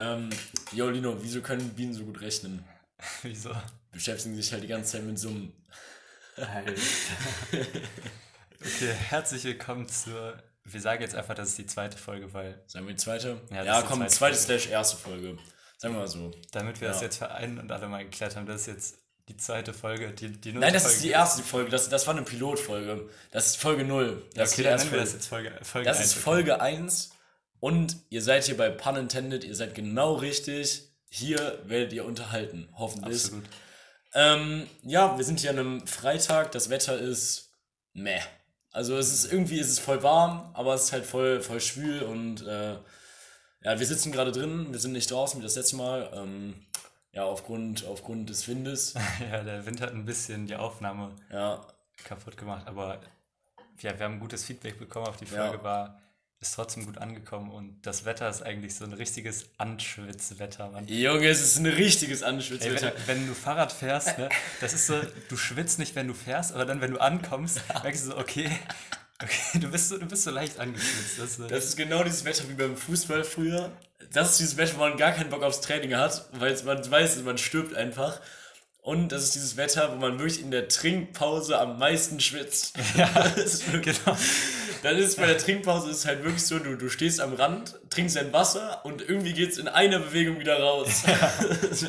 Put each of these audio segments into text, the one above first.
Ähm, yo, Lino, wieso können Bienen so gut rechnen? Wieso? Beschäftigen sich halt die ganze Zeit mit Summen. Alter. okay, herzlich willkommen zur. Wir sagen jetzt einfach, das ist die zweite Folge, weil. Sagen wir die zweite? Ja, das Ja, ist komm, zweite zweite Folge. slash erste Folge. Sagen wir mal so. Damit wir das Ja. jetzt vereinen und alle mal geklärt haben, das ist jetzt die zweite Folge. Die, die Nein, das ist Folge. die erste Folge. Das, das war eine Pilotfolge. Das ist Folge 0. Ja, Das ist okay, die dann nennen wir das Folge. jetzt Folge, Folge Das 1. ist Folge 1 und ihr seid hier bei Pun Intended, ihr seid genau richtig. Hier werdet ihr unterhalten, hoffentlich. Absolut. Ähm, ja, wir sind hier an einem Freitag, das Wetter ist meh. Also es ist irgendwie ist es voll warm, aber es ist halt voll, voll schwül und äh, ja, wir sitzen gerade drin, wir sind nicht draußen wie das letzte Mal. Ähm, ja, aufgrund, aufgrund des Windes. Ja, der Wind hat ein bisschen die Aufnahme Ja, kaputt gemacht, aber ja, wir haben gutes Feedback bekommen auf die Ja. Folge, war ist trotzdem gut angekommen und das Wetter ist eigentlich so ein richtiges Anschwitzwetter, Mann. Junge, es ist ein richtiges Ey, Anschwitzwetter. wenn, wenn du Fahrrad fährst, ne, das ist so, du schwitzt nicht, wenn du fährst, aber dann, wenn du ankommst, merkst du so, okay, okay du, bist so, du bist so leicht angeschwitzt. Das, ist so- Das ist genau dieses Wetter wie beim Fußball früher. Das ist dieses Wetter, wo man gar keinen Bock aufs Training hat, weil man weiß, man stirbt einfach. Und das ist dieses Wetter, wo man wirklich in der Trinkpause am meisten schwitzt. ja, Das ist wirklich, genau. Dann ist bei der Trinkpause ist es halt wirklich so, du, du stehst am Rand, trinkst dein Wasser und irgendwie geht es in einer Bewegung wieder raus.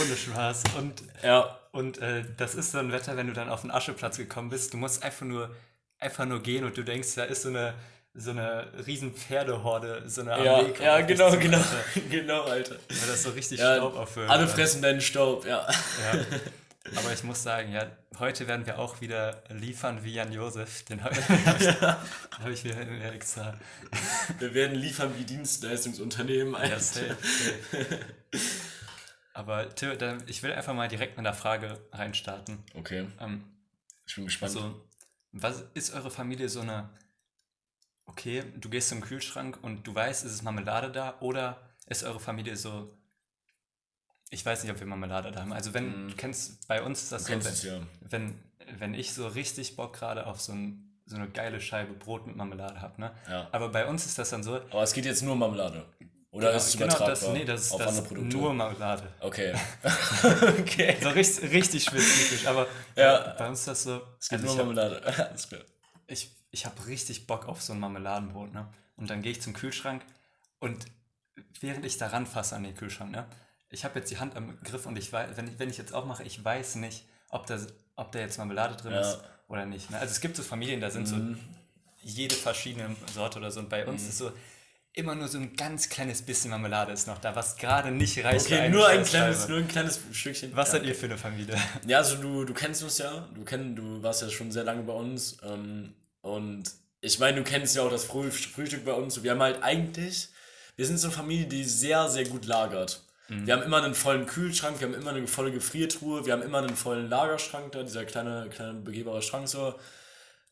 Ohne Spaß. Und, ja. und äh, das ist so ein Wetter, wenn du dann auf den Ascheplatz gekommen bist, du musst einfach nur, einfach nur gehen und du denkst, da ist so eine, so eine riesen Pferdehorde, so eine Ja, Armee kommt ja, dich genau, zu, genau, Alter. genau, Alter. Weil das so richtig Ja, Staub aufhört. alle fressen deinen Staub, ja. Ja. Aber ich muss sagen, ja, heute werden wir auch wieder liefern wie Jan Josef. Den habe ich, hab ich mir, extra. Wir werden liefern wie Dienstleistungsunternehmen. Ja, safe, safe. Aber Tim, ich will einfach mal direkt mit einer Frage reinstarten. Okay, Ähm, ich bin gespannt. also, was ist eure Familie so eine. Okay, du gehst zum Kühlschrank und du weißt, ist es Marmelade da? Oder ist eure Familie so. Ich weiß nicht, ob wir Marmelade da haben. Also, wenn du kennst, bei uns ist das so. wenn- es ja. wenn, wenn ich so richtig Bock gerade auf so, ein, so eine geile Scheibe Brot mit Marmelade habe, ne? Ja. Aber bei uns ist das dann so. Aber es geht jetzt nur um Marmelade. Oder ist es genau übertragbar das, nee, das ist auf das andere ist Produkte? nur Marmelade. Okay. okay. So richtig, richtig spezifisch. Aber Ja. bei, uns ist das so. Es geht also nur um habe Marmelade. Alles klar. ich, ich hab richtig Bock auf so ein Marmeladenbrot, ne? Und dann gehe ich zum Kühlschrank und während ich da ranfasse an den Kühlschrank, ne? Ich habe jetzt die Hand am Griff und ich weiß, wenn ich, wenn ich jetzt aufmache, ich weiß nicht, ob da, ob da jetzt Marmelade drin Ja. ist oder nicht. Ne? Also es gibt so Familien, da sind so Mhm. jede verschiedene Sorte oder so. Und bei uns ist so immer nur so ein ganz kleines bisschen Marmelade ist noch da, was gerade nicht reicht. Okay, nur ein, kleines, nur ein kleines Stückchen. Was ja, seid ihr für eine Familie? Ja, also du, du kennst uns ja. Du, kenn, du warst ja schon sehr lange bei uns. Ähm, und ich meine, du kennst ja auch das Früh, Frühstück bei uns. Wir haben halt eigentlich, wir sind so eine Familie, die sehr, sehr gut lagert. Wir haben immer einen vollen Kühlschrank, wir haben immer eine volle Gefriertruhe, wir haben immer einen vollen Lagerschrank da, dieser kleine, kleine begehbare Schrank so.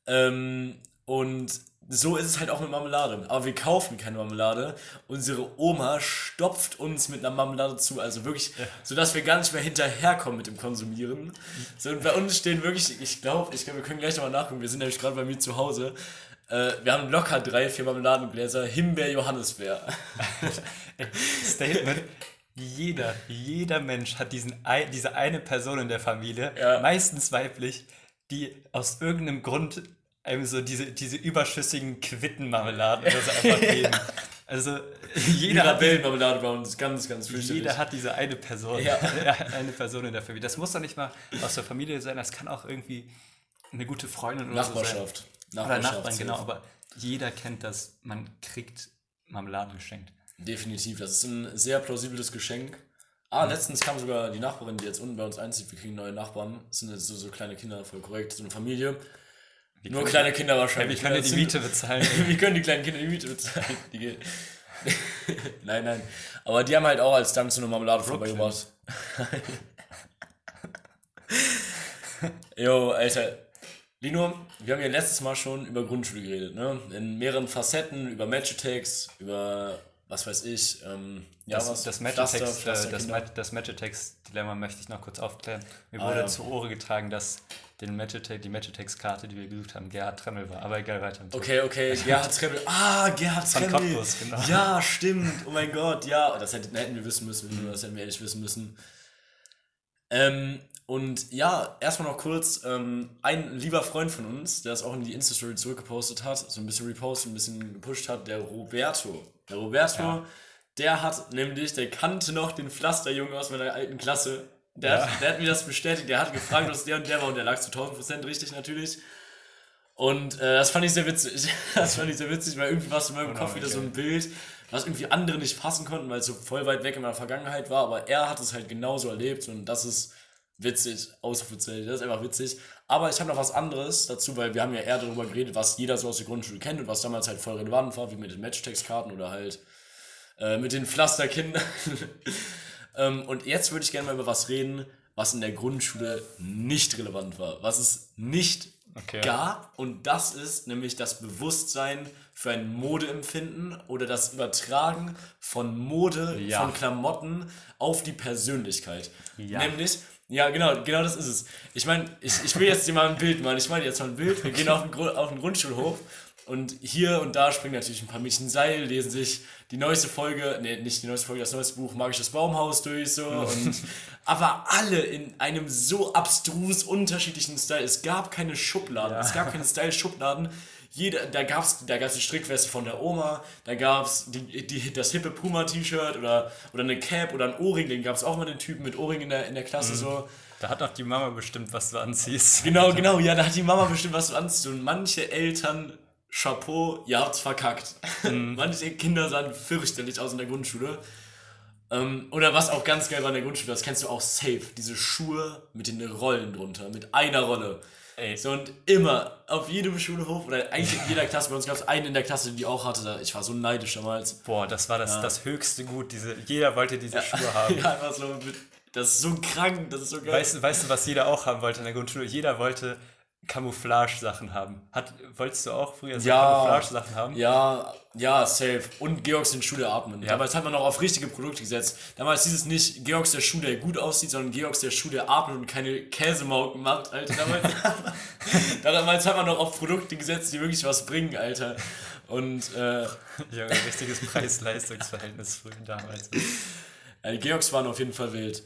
Ähm, und so ist es halt auch mit Marmelade. Aber wir kaufen keine Marmelade. Unsere Oma stopft uns mit einer Marmelade zu. Also wirklich, sodass wir gar nicht mehr hinterherkommen mit dem Konsumieren. So, und bei uns stehen wirklich, ich glaube, ich glaub, wir können gleich nochmal nachgucken. Wir sind nämlich gerade bei mir zu Hause. Äh, wir haben locker drei, vier Marmeladengläser. Himbeer, Johannisbeer. Statement. Jeder, jeder Mensch hat diesen, diese eine Person in der Familie, Ja. meistens weiblich, die aus irgendeinem Grund einem so diese, diese überschüssigen Quittenmarmeladen oder so einfach geben. Also Jeder hat, diese, Marmelade bei uns. Ganz, ganz fürchterlich. jeder hat diese eine Person, Ja. eine Person in der Familie. Das muss doch nicht mal aus der Familie sein, das kann auch irgendwie eine gute Freundin oder so sein. Nachbarschaft. Oder Nachbarschaft. Nachbarn, genau. Aber jeder kennt das, man kriegt Marmeladen geschenkt. Definitiv, das ist ein sehr plausibles Geschenk. Ah, letztens kam sogar die Nachbarin, die jetzt unten bei uns einzieht. Wir kriegen neue Nachbarn. Das sind jetzt so, so kleine Kinder, voll korrekt. So eine Familie. Nur können- kleine Kinder Ja, wahrscheinlich. wie können die die Miete bezahlen? Wie können die kleinen Kinder die Miete bezahlen? Die nein, nein. Aber die haben halt auch als Dank so eine Marmelade vorbeigebracht. Jo, Alter. Lino, wir haben ja letztes Mal schon über Grundschule geredet, ne? In mehreren Facetten, über Match Attacks, über was weiß ich, ähm, ja, Das, was, das Pflaster, Magitex, äh, das. Ma- das Magitex-Dilemma möchte ich noch kurz aufklären. Mir Ah, wurde ja. zu Ohren getragen, dass den Magitex, die Magitex-Karte, die wir gesucht haben, Gerhard Tremmel war. Aber egal, weiter. Okay, okay, Gerhard Tremmel. Ah, Gerhard Von Tremmel. Cottbus, genau. Ja, stimmt. Oh mein Gott, ja. Das hätten, hätten wir wissen müssen. Das hätten wir ehrlich wissen müssen. Ähm, und ja, erstmal noch kurz, ähm, ein lieber Freund von uns, der es auch in die Insta-Story zurückgepostet hat, so ein bisschen repostet, ein bisschen gepusht hat, der Roberto. Der Roberto, Ja. der hat nämlich, der kannte noch den Pflasterjungen aus meiner alten Klasse. Der, Ja. hat, der hat mir das bestätigt, der hat gefragt, was der und der war und der lag zu 1000 Prozent richtig natürlich. Und äh, das fand ich sehr witzig. Das fand ich sehr witzig, weil irgendwie war es in meinem Kopf wieder so ein Bild, was irgendwie andere nicht fassen konnten, weil es so voll weit weg in meiner Vergangenheit war. Aber er hat es halt genauso erlebt und das ist witzig, Ausrufezeichen, das ist einfach witzig. Aber ich habe noch was anderes dazu, weil wir haben ja eher darüber geredet, was jeder so aus der Grundschule kennt und was damals halt voll relevant war, wie mit den Matchtextkarten oder halt äh, mit den Pflasterkindern. ähm, und jetzt würde ich gerne mal über was reden, was in der Grundschule nicht relevant war, was es nicht Okay. gab. Und das ist nämlich das Bewusstsein für ein Modeempfinden oder das Übertragen von Mode, Ja. von Klamotten auf die Persönlichkeit. Ja. Nämlich, ja, genau, genau das ist es. Ich meine, ich, ich will jetzt dir mal ein Bild machen. Ich meine jetzt mal ein Bild. Wir gehen auf den, Grund, auf den Grundschulhof und hier und da springen natürlich ein paar Mädchen Seil, lesen sich die neueste Folge, nee, nicht die neueste Folge, das neueste Buch Magisches Baumhaus durch so und aber alle in einem so abstrus unterschiedlichen Style. Es gab keine Schubladen, Ja. es gab keine Style-Schubladen. Jeder, da gab's, da gab's die Strickweste von der Oma, da gab's die, die, das hippe Puma-T-Shirt oder, oder eine Cap oder ein Ohrring, den gab's auch mal den Typen mit Ohrring in der, in der Klasse so. Da hat auch die Mama bestimmt, was du anziehst. Genau, genau, ja, da hat die Mama bestimmt was du anziehst. Und manche Eltern, Chapeau, ihr habt's verkackt. manche Kinder sahen fürchterlich aus in der Grundschule. Ähm, oder was auch ganz geil war in der Grundschule, das kennst du auch safe, diese Schuhe mit den Rollen drunter, mit einer Rolle. Ey. So und immer, auf jedem Schulhof oder eigentlich in jeder Klasse, bei uns gab es einen in der Klasse, die auch hatte, ich war so neidisch damals. Boah, das war das, das höchste Gut. Diese, jeder wollte diese Schuhe haben. ja, einfach so mit, das ist so krank, das ist so geil. Weißt, weißt du, was jeder auch haben wollte in der Grundschule? Jeder wollte Camouflage-Sachen haben. Hat, wolltest du auch früher so Ja. Camouflage-Sachen haben? Ja, ja, safe. Und Georgs den Schuh, der atmen. Ja. Damals hat man noch auf richtige Produkte gesetzt. Damals hieß es nicht Georgs der Schuh, der gut aussieht, sondern Georgs der Schuh, der atmet und keine Käsemauken macht, Alter. Damals, damals hat man noch auf Produkte gesetzt, die wirklich was bringen, Alter. Und äh, Ja, ein richtiges Preis-Leistungs-Verhältnis früher damals. die Georgs waren auf jeden Fall wild.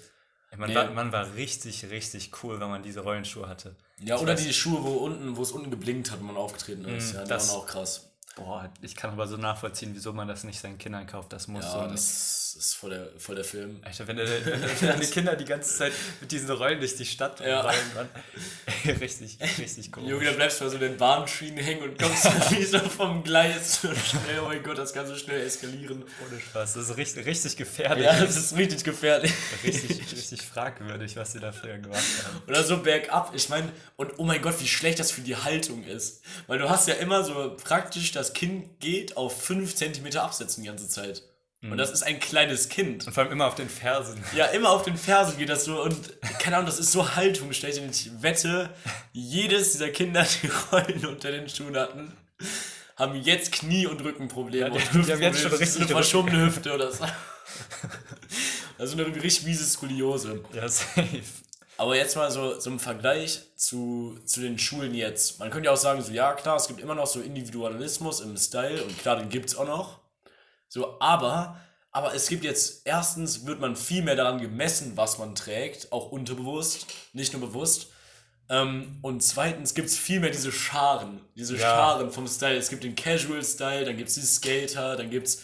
Man, Nee. war, man war richtig, richtig cool, wenn man diese Rollenschuhe hatte. Ja, oder die Schuhe, wo unten, wo es unten geblinkt hat, wenn man aufgetreten ist. Mm, ja, das- waren auch krass. Boah, ich kann aber so nachvollziehen, wieso man das nicht seinen Kindern kauft. Das muss so Ja, ein- das ist voll der, voll der Film. Alter, wenn, deine- wenn deine Kinder die ganze Zeit mit diesen Rollen durch die Stadt Ja. rollen, Mann. richtig, richtig cool. Junge, da bleibst du bei so den Bahnschienen hängen und kommst dann wie so vom Gleis so schnell. Oh mein Gott, das kann so schnell eskalieren. Ohne Spaß. Das ist richtig, richtig gefährlich. Ja, das ist richtig gefährlich. richtig, richtig fragwürdig, was sie da früher gemacht haben. Oder so bergab. Ich meine, und oh mein Gott, wie schlecht das für die Haltung ist. Weil du hast ja immer so praktisch, das Kind geht auf 5 cm absetzen die ganze Zeit. Und das ist ein kleines Kind. Und vor allem immer auf den Fersen. Ja, immer auf den Fersen geht das so und keine Ahnung, das ist so haltungsschlecht und ich wette, jedes dieser Kinder, die Rollen unter den Schuhen hatten, haben jetzt Knie- und Rückenprobleme. Ja, die- und die haben jetzt schon richtig eine verschobene Hüfte oder so. Also eine richtig miese Skoliose. Ja, safe. Aber jetzt mal so, so im Vergleich zu, zu den Schulen jetzt. Man könnte ja auch sagen, so ja klar, es gibt immer noch so Individualismus im Style und klar, den gibt's auch noch. So, aber, aber es gibt jetzt, erstens wird man viel mehr daran gemessen, was man trägt, auch unterbewusst, nicht nur bewusst. Ähm, und zweitens gibt es viel mehr diese Scharen, diese Ja. Scharen vom Style. Es gibt den Casual-Style, dann gibt es die Skater, dann gibt es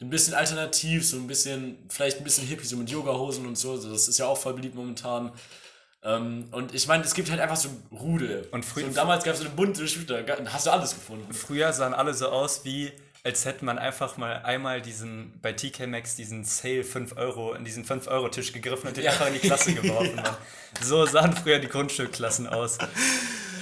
ein bisschen alternativ, so ein bisschen, vielleicht ein bisschen hippie, so mit Yoga-Hosen und so. Das ist ja auch voll beliebt momentan. Ähm, und ich meine, es gibt halt einfach so Rudel. Und frü- so, und damals gab es so eine bunte da hast du alles gefunden. Früher sahen alle so aus wie, als hätte man einfach mal einmal diesen, bei TK Maxx diesen Sale 5 Euro, in diesen 5-Euro-Tisch gegriffen und den Ja. einfach in die Klasse geworfen. Mann. So sahen früher die Grundschulklassen aus.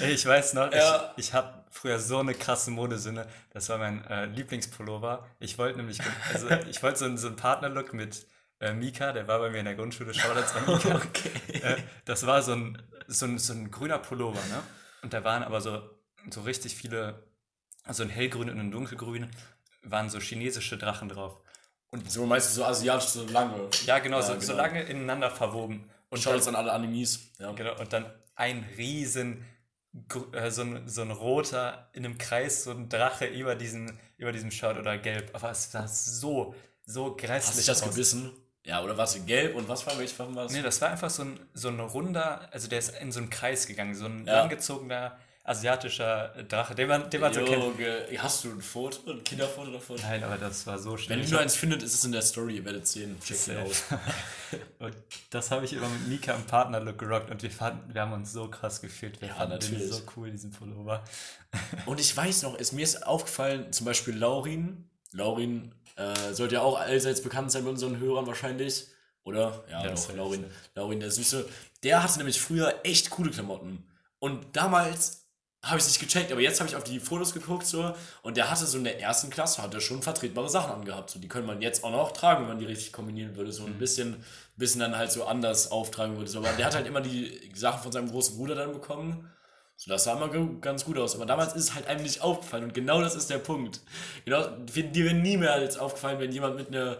Ich weiß noch, Ja. ich, ich habe früher so eine krasse Modesünde. Das war mein äh, Lieblingspullover. Ich wollte nämlich, also ich wollte so, einen- so einen Partnerlook mit äh, Mika, der war bei mir in der Grundschule, Shoutouts an Mika. Äh, das war so ein, so, ein, so ein grüner Pullover, ne? Und da waren aber so, so richtig viele, also ein hellgrün und ein dunkelgrün, waren so chinesische Drachen drauf. Und so meinst du so asiatisch, so lange. Ja, genau, so, genau. so lange ineinander verwoben. Und Schaut jetzt an alle Animes. Ja. Genau, und dann ein riesen, äh, so ein, so ein roter, in einem Kreis, so ein Drache über diesen, über diesem Shirt oder gelb. Aber es sah so, so Hast du grässlich das aus. gebissen? Ja, oder was? Gelb und was war, welche Farben war das? Nee, das war einfach so ein, so ein runder, also der ist in so einen Kreis gegangen, so ein Ja. langgezogener asiatischer Drache, den man, den man so kennt. Hast du ein Foto, ein Kinderfoto davon? Nein, aber das war so Wenn schnell. ihr nur eins findet, ist es in der Story, ihr werdet sehen. Checkt aus. Und das habe ich immer mit Mika im Partnerlook gerockt und wir, fanden, wir haben uns so krass gefühlt. Wir Ja, fanden den natürlich. so cool, diesen Pullover. Und ich weiß noch, ist, mir ist aufgefallen, zum Beispiel Laurin. Laurin äh, sollte ja auch allseits bekannt sein bei unseren Hörern wahrscheinlich. Oder? Ja, Ja, doch, Laurin. Laurin, der Süße. Der hatte nämlich früher echt coole Klamotten. Und damals habe ich nicht gecheckt, aber jetzt habe ich auf die Fotos geguckt so und der hatte so in der ersten Klasse hat er schon vertretbare Sachen angehabt. So, die können man jetzt auch noch tragen, wenn man die richtig kombinieren würde. So ein bisschen, bisschen dann halt so anders auftragen würde. So, aber der hat halt immer die Sachen von seinem großen Bruder dann bekommen. So, das sah immer ganz gut aus. Aber damals ist es halt einem nicht aufgefallen. Und genau das ist der Punkt. Genau, dir wäre nie mehr jetzt aufgefallen, wenn jemand mit einer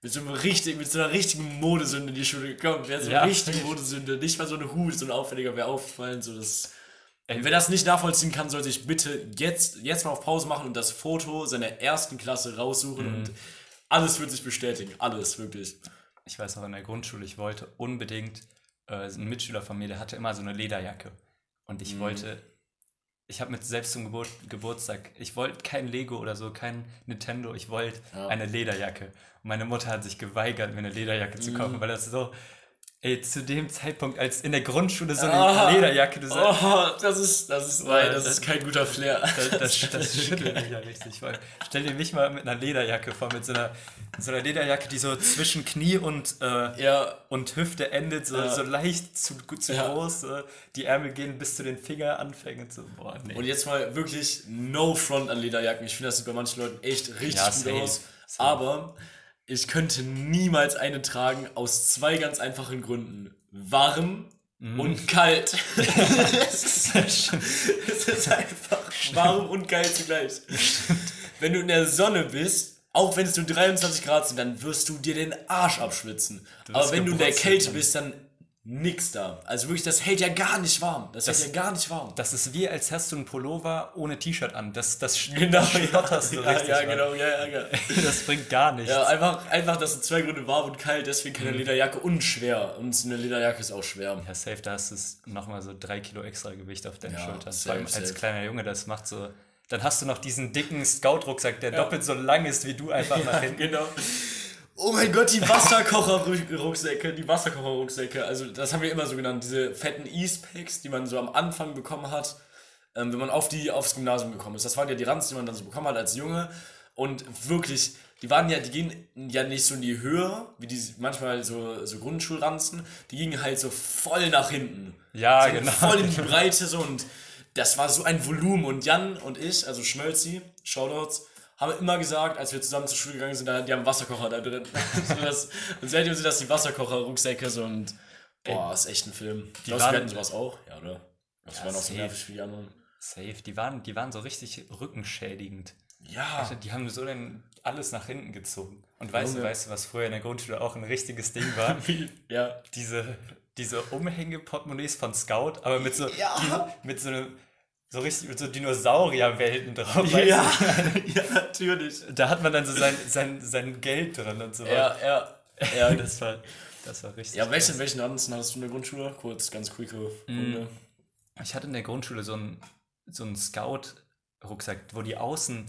mit so, einem richtig, mit so einer richtigen Modesünde in die Schule gekommen wäre. So Ja. eine richtige Modesünde. Nicht mal so eine Hut, so ein auffälliger wäre aufgefallen. So, das, wer das nicht nachvollziehen kann, soll sich bitte jetzt, jetzt mal auf Pause machen und das Foto seiner ersten Klasse raussuchen. Und alles wird sich bestätigen. Alles, wirklich. ich weiß noch in der Grundschule, ich wollte unbedingt, äh, ein Mitschüler von mir, der hatte immer so eine Lederjacke. Und Mhm. ich wollte, ich habe mit selbst zum Geburt, Geburtstag, ich wollte kein Lego oder so, kein Nintendo, ich wollte Ja. eine Lederjacke. Und meine Mutter hat sich geweigert, mir eine Lederjacke zu Mhm. kaufen, weil das so, ey, zu dem Zeitpunkt, als in der Grundschule so eine Ah. Lederjacke, du sagst, Oh, das ist, das ist, nein, das ist kein guter Flair. das, das, das schüttelt mich ja richtig. Weil, stell dir mich mal mit einer Lederjacke vor, mit so einer, so einer Lederjacke, die so zwischen Knie und, äh, Ja, und Hüfte endet, so, Ja. so leicht zu, zu Ja. groß. Äh, die Ärmel gehen bis zu den Fingeranfängen. So, boah, nee. Und jetzt mal wirklich no front an Lederjacken. Ich finde, das sieht bei manchen Leuten echt richtig gut safe, aus. safe. Aber ich könnte niemals eine tragen aus zwei ganz einfachen Gründen. Warm Mhm. und kalt. es, ist, ist einfach warm und kalt zugleich. Wenn du in der Sonne bist, auch wenn es nur 23 Grad sind, dann wirst du dir den Arsch abschwitzen. Aber wenn du in der Kälte bist, dann nix da. Also wirklich, das hält ja gar nicht warm. Das, Das- hält ja gar nicht warm. das ist wie, als hast du einen Pullover ohne T-Shirt an. Das, das Genau, schlotterst du ja, richtig. ja, Mann. genau, ja, ja, ja. Das bringt gar nichts. Ja, einfach, einfach, das sind zwei Gründe, warm und kalt, deswegen keine Mhm. Lederjacke und schwer. Und eine Lederjacke ist auch schwer. Ja, safe, da hast du nochmal so drei Kilo extra Gewicht auf deinen Ja, Schultern. safe, Vor allem als kleiner Junge, das macht so. Dann hast du noch diesen dicken Scout-Rucksack, der doppelt so lang ist wie du einfach nach hinten. Genau. Oh mein Gott, die Wasserkocher-Rucksäcke, die Wasserkocher-Rucksäcke, also das haben wir immer so genannt, diese fetten Eastpacks, die man so am Anfang bekommen hat, ähm, wenn man auf die, aufs Gymnasium gekommen ist. Das waren ja die Ranzen, die man dann so bekommen hat als Junge und wirklich, die waren ja, die gehen ja nicht so in die Höhe, wie die manchmal so, so Grundschulranzen, die gingen halt so voll nach hinten. Ja, so genau. Voll in die Breite so und das war so ein Volumen und Jan und ich, also Schmölzi, Shoutouts, haben immer gesagt, als wir zusammen zur Schule gegangen sind, die haben Wasserkocher da drin. das, und seitdem sind das die Wasserkocher-Rucksäcke so und boah, ist echt ein Film. Die Glaubst waren- wir hatten sowas auch? Ja, oder? Das Ja, war noch so nervig wie die anderen. Safe, die waren, die waren so richtig rückenschädigend. Ja. Also die haben so dann alles nach hinten gezogen. Und weißt du, weißt du, was früher in der Grundschule auch ein richtiges Ding war? ja. diese, diese Umhängeportemonnaies von Scout, aber mit so, Ja. die, mit so einem, so richtig, mit so Dinosaurierwelten drauf. Ja. ja, natürlich. Da hat man dann so sein, sein, sein Geld drin und so. Ja, ja. Ja, das war, das war richtig. ja welchen, welchen Ranzen hattest du in der Grundschule? Kurz, ganz quicke Runde. Ich hatte in der Grundschule so einen, so einen Scout-Rucksack, wo die Außen,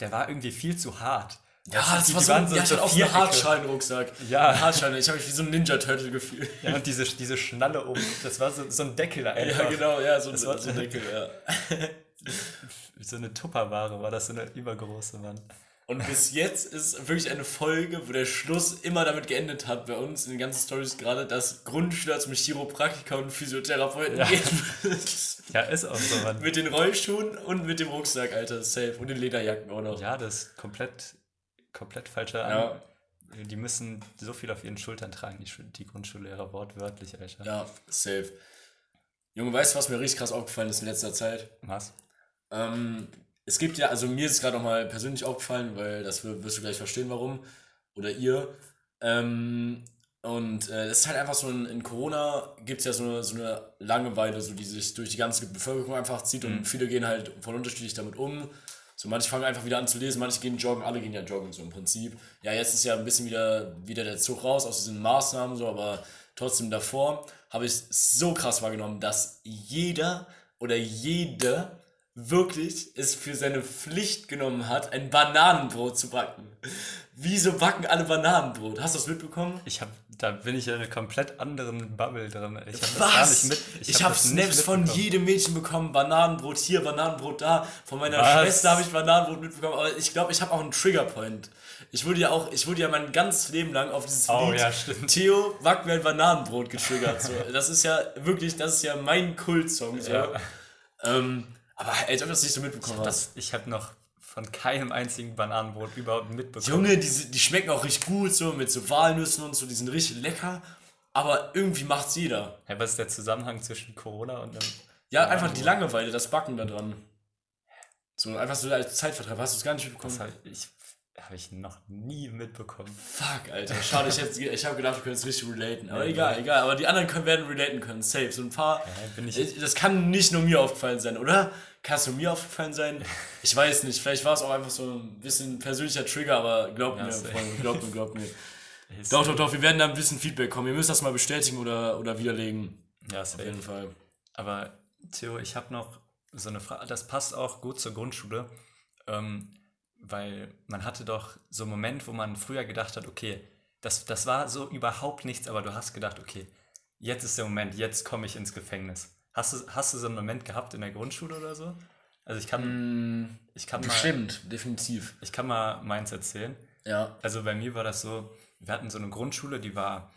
der war irgendwie viel zu hart. Ja, das die- war die so, so, ja, ich hatte auch so einen Hartschalenrucksack. Ja. Ein Hartschalen. Ich habe mich wie so ein Ninja-Turtle gefühlt. Ja, und diese, diese Schnalle oben, das war so, so ein Deckel einfach. Ja, genau, ja, so, Das so, war- so ein Deckel, ja. So eine Tupperware war das, so eine übergroße, Mann. Und bis jetzt ist wirklich eine Folge, wo der Schluss immer damit geendet hat, bei uns in den ganzen Stories gerade, dass Grundschüler zum Chiropraktiker und Physiotherapeuten Ja. gehen. Ja, ist auch so, Mann. mit den Rollschuhen und mit dem Rucksack, Alter, safe. Und den Lederjacken auch noch. Ja, das ist komplett, komplett falscher Ja. An. Die müssen so viel auf ihren Schultern tragen, die, die Grundschullehrer, wortwörtlich, Alter. Ja, safe. Junge, weißt du, was mir richtig krass aufgefallen ist in letzter Zeit? Was? Ähm, es gibt ja, also mir ist es gerade mal persönlich aufgefallen, weil das wir- wirst du gleich verstehen, warum. oder ihr. Ähm, und äh, das ist halt einfach so, in, in Corona gibt es ja so eine, so eine Langeweile, so die sich durch die ganze Bevölkerung einfach zieht und viele gehen halt voll unterschiedlich damit um. So manche fangen einfach wieder an zu lesen, manche gehen joggen, alle gehen ja joggen so im Prinzip. Ja, jetzt ist ja ein bisschen wieder, wieder der Zug raus aus diesen Maßnahmen so, aber trotzdem davor habe ich so krass wahrgenommen, dass jeder oder jede wirklich es für seine Pflicht genommen hat, ein Bananenbrot zu backen. Wieso backen alle Bananenbrot? Hast du das mitbekommen? Ich habe, da bin ich in einer komplett anderen Bubble drin. Ich habe das Was? gar nicht mit. Ich, hab habe das nicht Snaps von jedem Mädchen bekommen. Bananenbrot hier, Bananenbrot da. Von meiner Was? Schwester habe ich Bananenbrot mitbekommen. Aber ich glaube, ich habe auch einen Triggerpoint. Ich wurde ja auch, ich wurde ja mein ganzes Leben lang auf dieses Oh, Lied ja. Theo back mir ein Bananenbrot getriggert. So. Das ist ja wirklich, das ist ja mein Kultsong. So. Ja. Ähm, aber als ob du das nicht so mitbekommen hast. Das, ich habe noch von keinem einzigen Bananenbrot überhaupt mitbekommen. Junge, die, die schmecken auch richtig gut, so mit so Walnüssen und so, die sind richtig lecker. Aber irgendwie macht's jeder. Hey, was ist der Zusammenhang zwischen Corona und dem. Ja, einfach die Langeweile, das Backen da dran. So einfach so als Zeitvertreib. Hast du es gar nicht mitbekommen? Das habe ich, hab ich noch nie mitbekommen. Fuck, Alter. Schade, ich, hätte- ich habe gedacht, wir können es richtig relaten. Aber egal, egal. Aber die anderen können, werden relaten können. Safe. So ein paar. Ja, ich- Ich- das kann nicht nur mir aufgefallen sein, oder? Kann es nur mir aufgefallen sein? Ich weiß nicht. Vielleicht war es auch einfach so ein bisschen persönlicher Trigger, aber glaubt Ja, mir. Freunde. Glaubt mir, glaubt mir. Doch, doch, doch. Wir werden da ein bisschen Feedback kommen. Ihr müsst das mal bestätigen oder, oder widerlegen. Ja, Auf safe. jeden Fall. Aber Theo, ich habe noch so eine Frage, das passt auch gut zur Grundschule, ähm, weil man hatte doch so einen Moment, wo man früher gedacht hat, okay, das, das war so überhaupt nichts, aber du hast gedacht, okay, jetzt ist der Moment, jetzt komme ich ins Gefängnis. Hast du, hast du so einen Moment gehabt in der Grundschule oder so? Also ich kann, ich kann, mal, Bestimmt, definitiv. ich kann mal meins erzählen. Ja. Also bei mir war das so, wir hatten so eine Grundschule, die war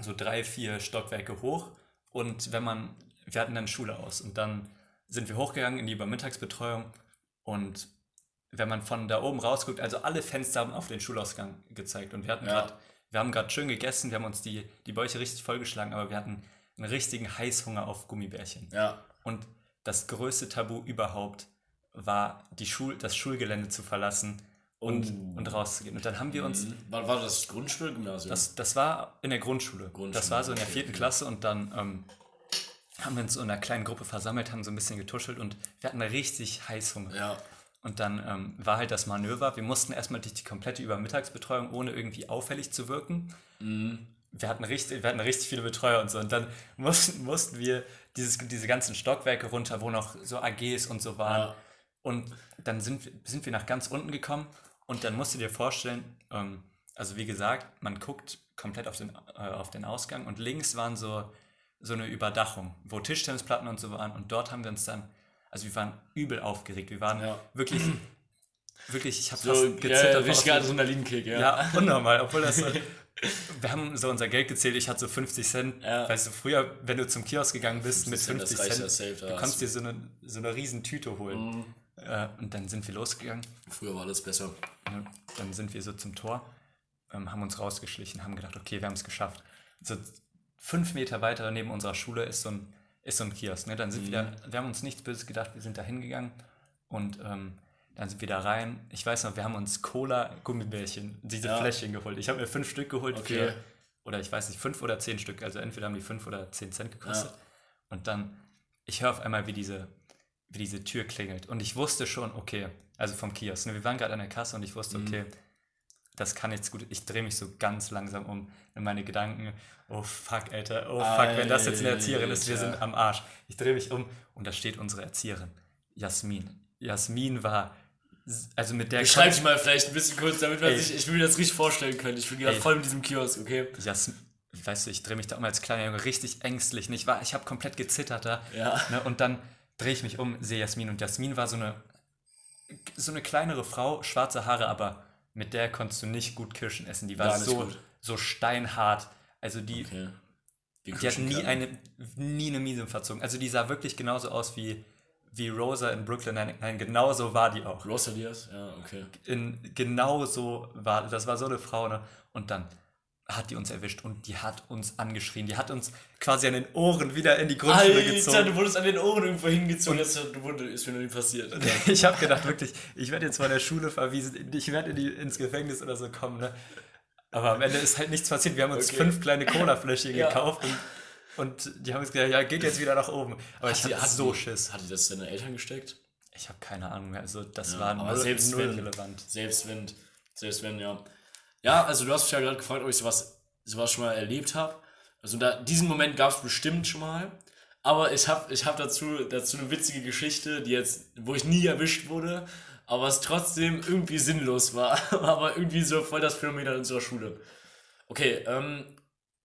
so drei, vier Stockwerke hoch und wenn man, wir hatten dann Schule aus und dann sind wir hochgegangen in die Übermittagsbetreuung und wenn man von da oben rausguckt, also alle Fenster haben auf den Schulausgang gezeigt und wir hatten Ja. gerade, wir haben gerade schön gegessen, wir haben uns die, die Bäuche richtig vollgeschlagen, aber wir hatten einen richtigen Heißhunger auf Gummibärchen. Ja. Und das größte Tabu überhaupt war, die Schul das Schulgelände zu verlassen und, Oh. und rauszugehen. Und dann haben wir uns, War, war das Grundschule, Gymnasium? das, das war in der Grundschule. Grundschule, das war so in der vierten okay. Klasse und dann ähm, haben wir uns so in einer kleinen Gruppe versammelt, haben so ein bisschen getuschelt und wir hatten richtig Heißhunger. ja. Und dann ähm, war halt das Manöver, wir mussten erstmal durch die komplette Übermittagsbetreuung, ohne irgendwie auffällig zu wirken. Wir, hatten richtig, wir hatten richtig viele Betreuer und so. Und dann mussten, mussten wir dieses, diese ganzen Stockwerke runter, wo noch so AGs und so waren. Ja. Und dann sind, wir- sind wir nach ganz unten gekommen und dann musst du dir vorstellen, ähm, also wie gesagt, man guckt komplett auf den, äh, auf den Ausgang und links waren so, so eine Überdachung, wo Tischtennisplatten und so waren und dort haben wir uns dann, also wir waren übel aufgeregt, wir waren Ja. wirklich, wirklich, ich habe So, fast ja, gezittert. richtiger Aufregung. Adrenalinkick, ja. Ja, unnormal, obwohl das wir haben so unser Geld gezählt, ich hatte so 50 Cent, Ja. weißt du, früher, wenn du zum Kiosk gegangen bist mit 50 50 Cent, Cent, ja safe, du konntest dir so eine, so eine riesen Tüte holen. Äh, und dann sind wir losgegangen, Früher war alles besser. ne? dann sind wir so zum Tor, ähm, haben uns rausgeschlichen, haben gedacht, okay, wir haben es geschafft. So fünf Meter weiter neben unserer Schule ist so ein, ist so ein Kiosk. Ne? Dann sind wir, da, wir haben uns nichts Böses gedacht, wir sind da hingegangen und ähm, dann sind wir da rein. Ich weiß noch, wir haben uns Cola-Gummibärchen, diese Ja. Fläschchen geholt. Ich habe mir fünf Stück geholt Okay. für, oder ich weiß nicht, fünf oder zehn Stück. Also entweder haben die fünf oder zehn Cent gekostet. Ja. Und dann, ich höre auf einmal, wie diese, wie diese Tür klingelt. Und ich wusste schon, okay, also vom Kiosk. Ne? Wir waren gerade an der Kasse und ich wusste, okay, das kann jetzt gut. Ich drehe mich so ganz langsam um in meine Gedanken. Oh fuck, Alter. Oh fuck, wenn das jetzt eine Erzieherin ist, wir Alter. sind am Arsch. Ich drehe mich um und da steht unsere Erzieherin, Jasmin. Jasmin war, also mit der Beschreib dich mal vielleicht ein bisschen kurz, damit man Ey. sich, ich will mir das richtig vorstellen können. Ich bin gerade voll in diesem Kiosk, okay? Jas weißt du, ich drehe mich da um als kleiner Junge richtig ängstlich. Ich, war, ich habe komplett gezittert da. Ja. Ne, und dann drehe ich mich um, sehe Jasmin. Und Jasmin war so eine, so eine kleinere Frau, schwarze Haare, aber mit der konntest du nicht gut Kirschen essen. Die war Gar so, so steinhart. Also die, Okay. Die, die hat nie eine, nie eine Miese verzogen. Also die sah wirklich genauso aus wie, wie Rosa in Brooklyn. Nein, nein, genauso war die auch. Rosalias? Ja, okay. in, genau so war, das war so eine Frau, ne? Und dann hat die uns erwischt und die hat uns angeschrien. Die hat uns quasi an den Ohren wieder in die Grundschule Alter, gezogen. du wurdest an den Ohren irgendwo hingezogen. Das ist mir noch nie passiert. Ich habe gedacht, wirklich, ich werde jetzt von der Schule verwiesen, ich werde in die, ins Gefängnis oder so kommen. Ne? Aber am Ende ist halt nichts passiert. Wir haben uns Okay. fünf kleine Cola-Fläschchen Ja. gekauft und, und die haben uns gesagt, ja, geht jetzt wieder nach oben. Aber ich die- hatte so die, Schiss. Hat die das deine Eltern gesteckt? Ich habe keine Ahnung mehr. Also das Ja, war null, selbst null wenn- relevant. Selbst wenn, selbst wenn, ja. Ja, also du hast mich ja gerade gefragt, ob ich sowas, sowas schon mal erlebt habe. Also da, diesen Moment gab es bestimmt schon mal. Aber ich habe ich hab dazu, dazu eine witzige Geschichte, die jetzt, wo ich nie erwischt wurde, aber es trotzdem irgendwie sinnlos war. aber irgendwie so voll das Phänomen an unserer Schule. Okay, ähm,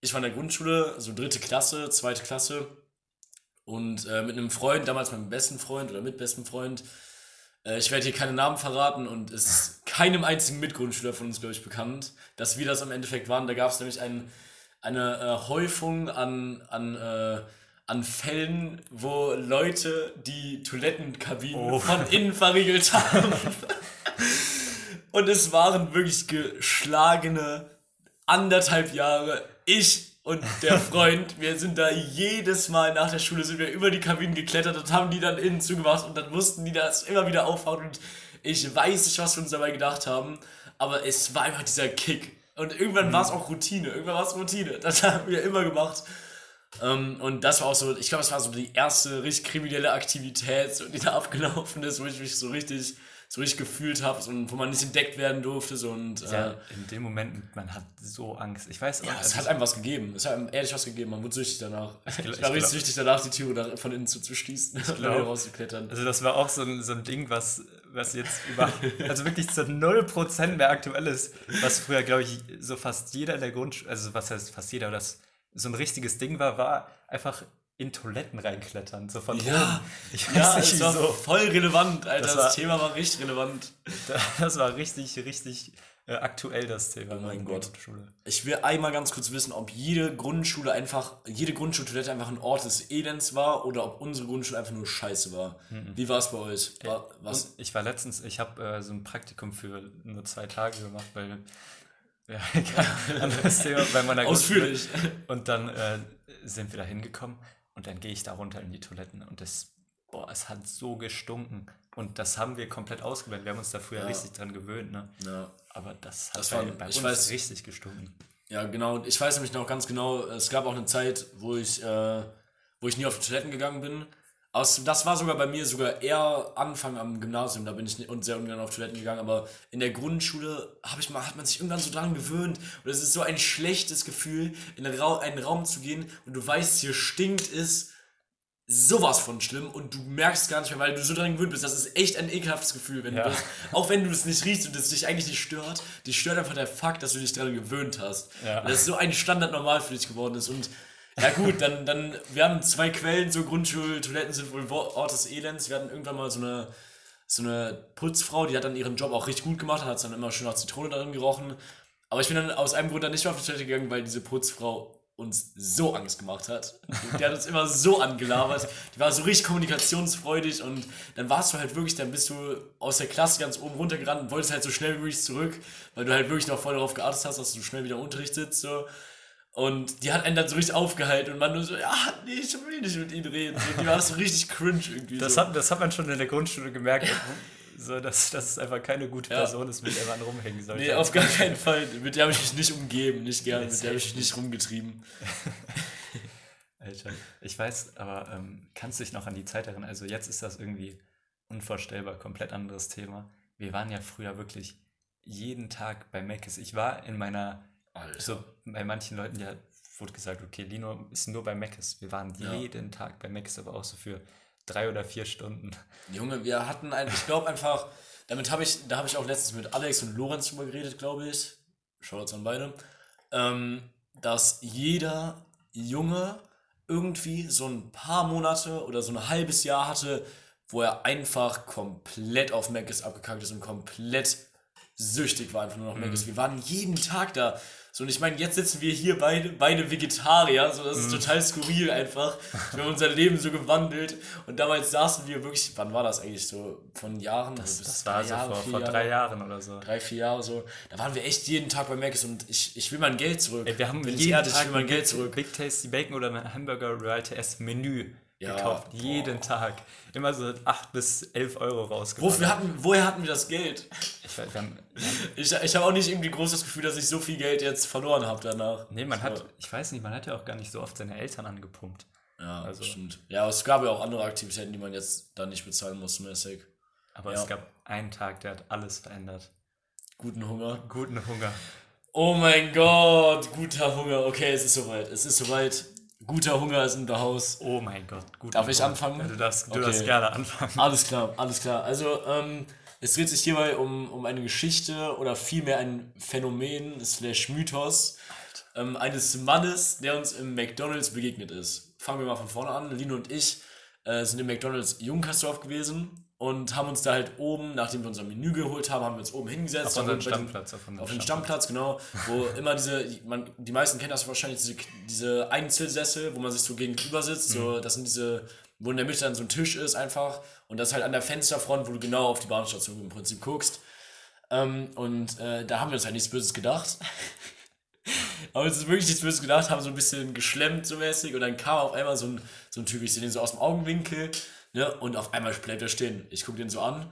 ich war in der Grundschule, so dritte Klasse, zweite Klasse. Und äh, mit einem Freund, damals meinem besten Freund oder mit besten Freund, äh, ich werde hier keine Namen verraten und es ist keinem einzigen Mitgrundschüler von uns, glaube ich, bekannt, dass wir das im Endeffekt waren. Da gab es nämlich ein, eine äh, Häufung an, an, äh, an Fällen, wo Leute die Toilettenkabinen Oh. von innen verriegelt haben. und es waren wirklich geschlagene anderthalb Jahre. Ich und der Freund, wir sind da jedes Mal nach der Schule, sind wir über die Kabinen geklettert und haben die dann innen zugemacht und dann mussten die das immer wieder aufhauen und ich weiß nicht, was wir uns dabei gedacht haben, aber es war einfach dieser Kick. Und irgendwann war es auch Routine, irgendwann war es Routine. Das haben wir immer gemacht. Ähm, und das war auch so, ich glaube, es war so die erste richtig kriminelle Aktivität, so, die da abgelaufen ist, wo ich mich so richtig, so richtig gefühlt habe und wo man nicht entdeckt werden durfte. So, und äh, Ja, in dem Moment, man hat so Angst. Ich weiß auch, ja, es also hat einem was gegeben. Es hat einem ehrlich was gegeben. Man wurde süchtig danach. Ich, gl- war ich richtig süchtig danach, die Türe von innen zu, zu schließen und wieder rauszuklettern. Also das war auch so ein, so ein Ding, was, was jetzt über, also wirklich zu 0% mehr aktuell ist, was früher, glaube ich, so fast jeder in der Grundschule, also was heißt fast jeder, das so ein richtiges Ding war, war einfach in Toiletten reinklettern, so von Ja, oben. Ich weiß Ja, nicht es war wieso. voll relevant, Alter. Das Das, war- Thema war richtig relevant. Das war richtig, richtig äh, aktuell, das Thema. Oh mein in der Gott. Grundschule. Ich will einmal ganz kurz wissen, ob jede Grundschule einfach, jede Grundschultoilette einfach ein Ort des Elends war oder ob unsere Grundschule einfach nur scheiße war. Wie war es bei euch? War, was? Ich war letztens, ich habe äh, so ein Praktikum für nur zwei Tage gemacht, weil ja, egal, anderes Thema bei meiner Grundschule. Ausführlich. Und dann äh, sind wir da hingekommen und dann gehe ich da runter in die Toiletten und das, boah, es hat so gestunken. Und das haben wir komplett ausgeblendet. Wir haben uns da früher Ja. richtig dran gewöhnt, ne? Ja. Aber das hat Das war- bei ich uns weiß- richtig gestunken. Ja, genau. Ich weiß nämlich noch ganz genau, es gab auch eine Zeit, wo ich, äh, wo ich nie auf die Toiletten gegangen bin. Aus, das war sogar bei mir sogar eher Anfang am Gymnasium, da bin ich nicht, und sehr ungern auf Toiletten gegangen, aber in der Grundschule ich mal, hat man sich irgendwann so dran gewöhnt. Und es ist so ein schlechtes Gefühl, in einen, Ra einen Raum zu gehen und du weißt, hier stinkt es sowas von schlimm und du merkst gar nicht mehr, weil du so dran gewöhnt bist. Das ist echt ein ekelhaftes Gefühl, wenn Ja. du das, auch wenn du es nicht riechst und es dich eigentlich nicht stört, dich stört einfach der Fakt, dass du dich daran gewöhnt hast. Ja. Und das so ein Standard normal für dich geworden ist und ja gut, dann, dann, wir haben zwei Quellen, so Grundschultoiletten sind wohl Wo- Ort des Elends. Wir hatten irgendwann mal so eine, so eine Putzfrau, die hat dann ihren Job auch richtig gut gemacht, hat dann immer schön nach Zitrone darin gerochen. Aber ich bin dann aus einem Grund dann nicht mehr auf die Toilette gegangen, weil diese Putzfrau uns so Angst gemacht hat. Die hat uns immer so angelabert. Die war so richtig kommunikationsfreudig und dann warst du halt wirklich, dann bist du aus der Klasse ganz oben runtergerannt und wolltest halt so schnell wie möglich zurück, weil du halt wirklich noch voll darauf geachtet hast, dass du schnell wieder im Unterricht sitzt. So. Und die hat einen dann so richtig aufgehalten und man nur so, ja, nee, ich will nicht mit ihnen reden. Und die war so richtig cringe irgendwie. Das so. hat, das hat man schon in der Grundschule gemerkt, so, dass, dass es einfach keine gute Ja. Person ist, mit der man rumhängen sollte. Nee, auf gar keinen Fall. Mit der habe ich mich nicht umgeben, nicht gerne. Mit der habe ich mich nicht rumgetrieben. Alter, ich weiß, aber ähm, kannst du dich noch an die Zeit erinnern? Also jetzt ist das irgendwie unvorstellbar, komplett anderes Thema. Wir waren ja früher wirklich jeden Tag bei Mc's. Ich war in meiner, Alter. so bei manchen Leuten ja wurde gesagt, okay, Lino ist nur bei Mc's. Wir waren Ja. jeden Tag bei Mc's, aber auch so für drei oder vier Stunden. Junge, wir hatten ein, ich glaube einfach, damit habe ich, da habe ich auch letztens mit Alex und Lorenz drüber geredet, glaube ich. Schaut an beide. Ähm, dass jeder Junge irgendwie so ein paar Monate oder so ein halbes Jahr hatte, wo er einfach komplett auf Mc's abgekackt ist und komplett süchtig war einfach nur noch Mc's. Wir waren jeden Tag da. So, und ich meine, jetzt sitzen wir hier beide, beide Vegetarier, so, das ist Mhm. total skurril einfach. Wir haben unser Leben so gewandelt und damals saßen wir wirklich, wann war das eigentlich so? Von Jahren? Das, Bis das war so Jahre, vor, vor Jahre? drei Jahren oder so. drei, vier Jahre so. Da waren wir echt jeden Tag bei Macis und ich, ich will mein Geld zurück. Ey, wir haben Bin ich jeden ehrlich, Tag ich will mein ein Geld zurück. Big Tasty Bacon oder ein Hamburger Royal S Menü Ja, gekauft. boah. Jeden Tag. Immer so 8 bis 11 Euro rausgebracht. Wofür hatten, woher hatten wir das Geld? Ich, weiß, wir haben, Ich, ich habe auch nicht irgendwie groß das Gefühl, dass ich so viel Geld jetzt verloren habe danach. nee, man So. hat, ich weiß nicht, man hat ja auch gar nicht so oft seine Eltern angepumpt. Ja, Also- stimmt. Ja, es gab ja auch andere Aktivitäten, die man jetzt dann nicht bezahlen muss, mäßig. Aber Ja. es gab einen Tag, der hat alles verändert. Guten Hunger. Guten Hunger. Oh mein Gott, guter Hunger. Okay, es ist soweit. Es ist soweit. Guter Hunger ist in der Haus. Oh mein Gott. Darf ich Hunger. anfangen? Ja, du darfst, du Okay. darfst gerne anfangen. Alles klar, alles klar. Also, ähm, es dreht sich hierbei um, um eine Geschichte oder vielmehr ein Phänomen slash Mythos ähm, eines Mannes, der uns im McDonalds begegnet ist. Fangen wir mal von vorne an. Lino und ich äh, sind im McDonalds Junkersdorf gewesen und haben uns da halt oben, nachdem wir unser Menü geholt haben, haben wir uns oben hingesetzt. Auf unseren Stammplatz. Auf, Auf den Stammplatz. Genau, wo immer diese, man, die meisten kennen das wahrscheinlich, diese, diese Einzelsessel, wo man sich so gegenüber sitzt, so, das sind diese, wo in der Mitte dann so ein Tisch ist einfach und das halt an der Fensterfront, wo du genau auf die Bahnstation im Prinzip guckst. Ähm, und äh, da haben wir uns halt nichts Böses gedacht. Aber uns ist wirklich nichts Böses gedacht, haben so ein bisschen geschlemmt so mäßig und dann kam auf einmal so ein, so ein Typ, ich sehe den so aus dem Augenwinkel, ne, und auf einmal bleibt er stehen. Ich gucke den so an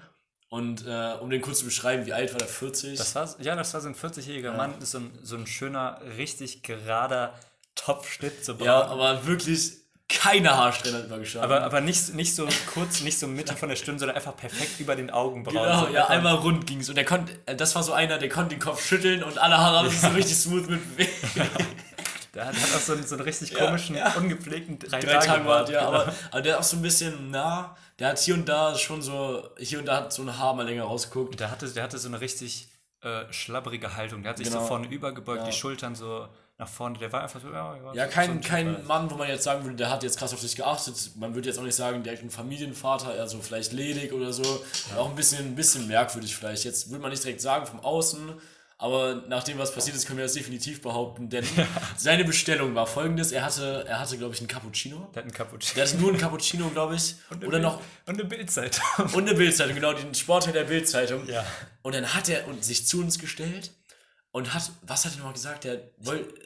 und äh, um den kurz zu beschreiben, wie alt war der? 40? Das war, ja, das war so ein 40-jähriger Mann, ist so ein, so ein schöner, richtig gerader Topfschnitt, so. Ja, aber wirklich keine Haarsträhne hat übergestanden. aber, aber nicht, nicht so kurz, nicht so Mitte von der Stirn, sondern einfach perfekt über den Augenbrauen. genau, so ja, einmal rund ging's. Und der konnte, äh, das war so einer, der konnte den Kopf schütteln und alle Haare haben sich so richtig smooth mit bewegt. Der hat, hat auch so einen, so einen richtig Ja, komischen, ja. ungepflegten drei, Drei Tage Bart, ja, genau. aber, aber der hat auch so ein bisschen, na, der hat hier und da schon so, hier und da hat so ein Haar mal länger rausgeguckt. Der hatte, der hatte so eine richtig äh, schlabbrige Haltung. Der hat sich Genau. so vorne übergebeugt, Ja. die Schultern so nach vorne. Der war einfach so, ja, ja, Ja, so, kein, so kein halt. Mann, wo man jetzt sagen würde, der hat jetzt krass auf sich geachtet. Man würde jetzt auch nicht sagen, direkt ein Familienvater, eher so vielleicht ledig oder so. Auch ein bisschen, ein bisschen merkwürdig vielleicht. Jetzt würde man nicht direkt sagen vom Außen, aber nach dem, was passiert ist, können wir das definitiv behaupten. Denn seine Bestellung war folgendes: Er hatte, er hatte glaube ich, einen Cappuccino. Der hat einen Cappuccino. Der hatte nur einen Cappuccino, glaube ich. Und eine Oder Bild- noch. Und eine Bildzeitung. Und eine Bildzeitung, genau, den Sportteil der Bildzeitung. Ja. Und dann hat er sich zu uns gestellt und hat, was hat er nochmal gesagt? Der,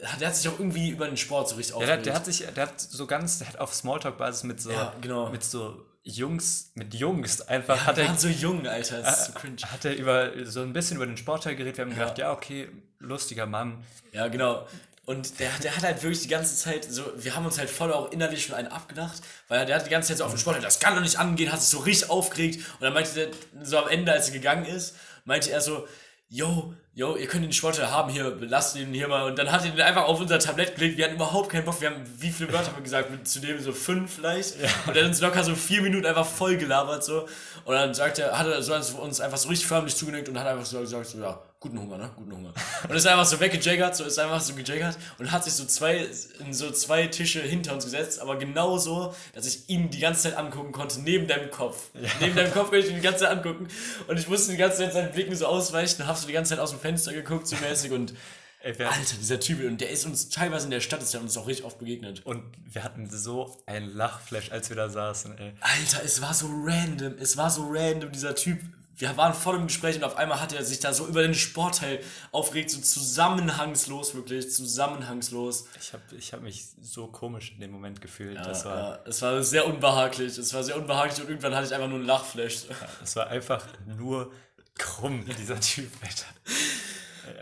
hat, der hat sich auch irgendwie über den Sport so richtig Der, hat- aufgeregt. der hat sich, der hat so ganz, der hat auf Smalltalk-Basis mit so, Ja, genau. mit so Jungs, mit Jungs einfach, hat hat er er, waren so jung, Alter, das ist so cringe. hat er über, so ein bisschen über den Sportteil geredet. Wir haben gedacht, ja, okay, lustiger Mann. Ja, genau. Und der, der hat halt wirklich die ganze Zeit so, wir haben uns halt voll auch innerlich schon einen abgedacht, weil der hat die ganze Zeit so auf den Sport, das kann doch nicht angehen, hat sich so richtig aufgeregt. Und dann meinte der, so am Ende, als er gegangen ist, meinte er so, yo, yo, ihr könnt den Sportler haben hier, lasst ihn hier mal. Und dann hat er den einfach auf unser Tablett gelegt, wir hatten überhaupt keinen Bock, wir haben, wie viele Wörter haben wir gesagt, Mit- zu dem so fünf vielleicht. Und er hat uns locker so vier Minuten einfach voll gelabert so. Und dann sagt er, hat er so uns einfach so richtig förmlich zugenickt und hat einfach so gesagt, so, ja, guten Hunger, ne? Guten Hunger. Und ist einfach so weggejaggert, so ist einfach so gejaggert und hat sich so zwei, in so zwei Tische hinter uns gesetzt, aber genau so, dass ich ihn die ganze Zeit angucken konnte, neben deinem Kopf. Neben deinem Kopf konnte ich ihn die ganze Zeit angucken und ich musste die ganze Zeit seinen Blicken so ausweichen und hab so die ganze Zeit aus dem Fenster geguckt, so mäßig und Ey, Alter, dieser Typ, und der ist uns teilweise in der Stadt, ist der uns auch richtig oft begegnet. und wir hatten so ein Lachflash, als wir da saßen, ey. Alter, es war so random, es war so random, dieser Typ. Wir waren voll im Gespräch und auf einmal hat er sich da so über den Sportteil aufgeregt, so zusammenhangslos, wirklich, zusammenhangslos. Ich habe ich hab mich so komisch in dem Moment gefühlt. Ja, das, war, ja, es war sehr unbehaglich, es war sehr unbehaglich und irgendwann hatte ich einfach nur einen Lachflash. das war einfach nur krumm, dieser Typ, Alter.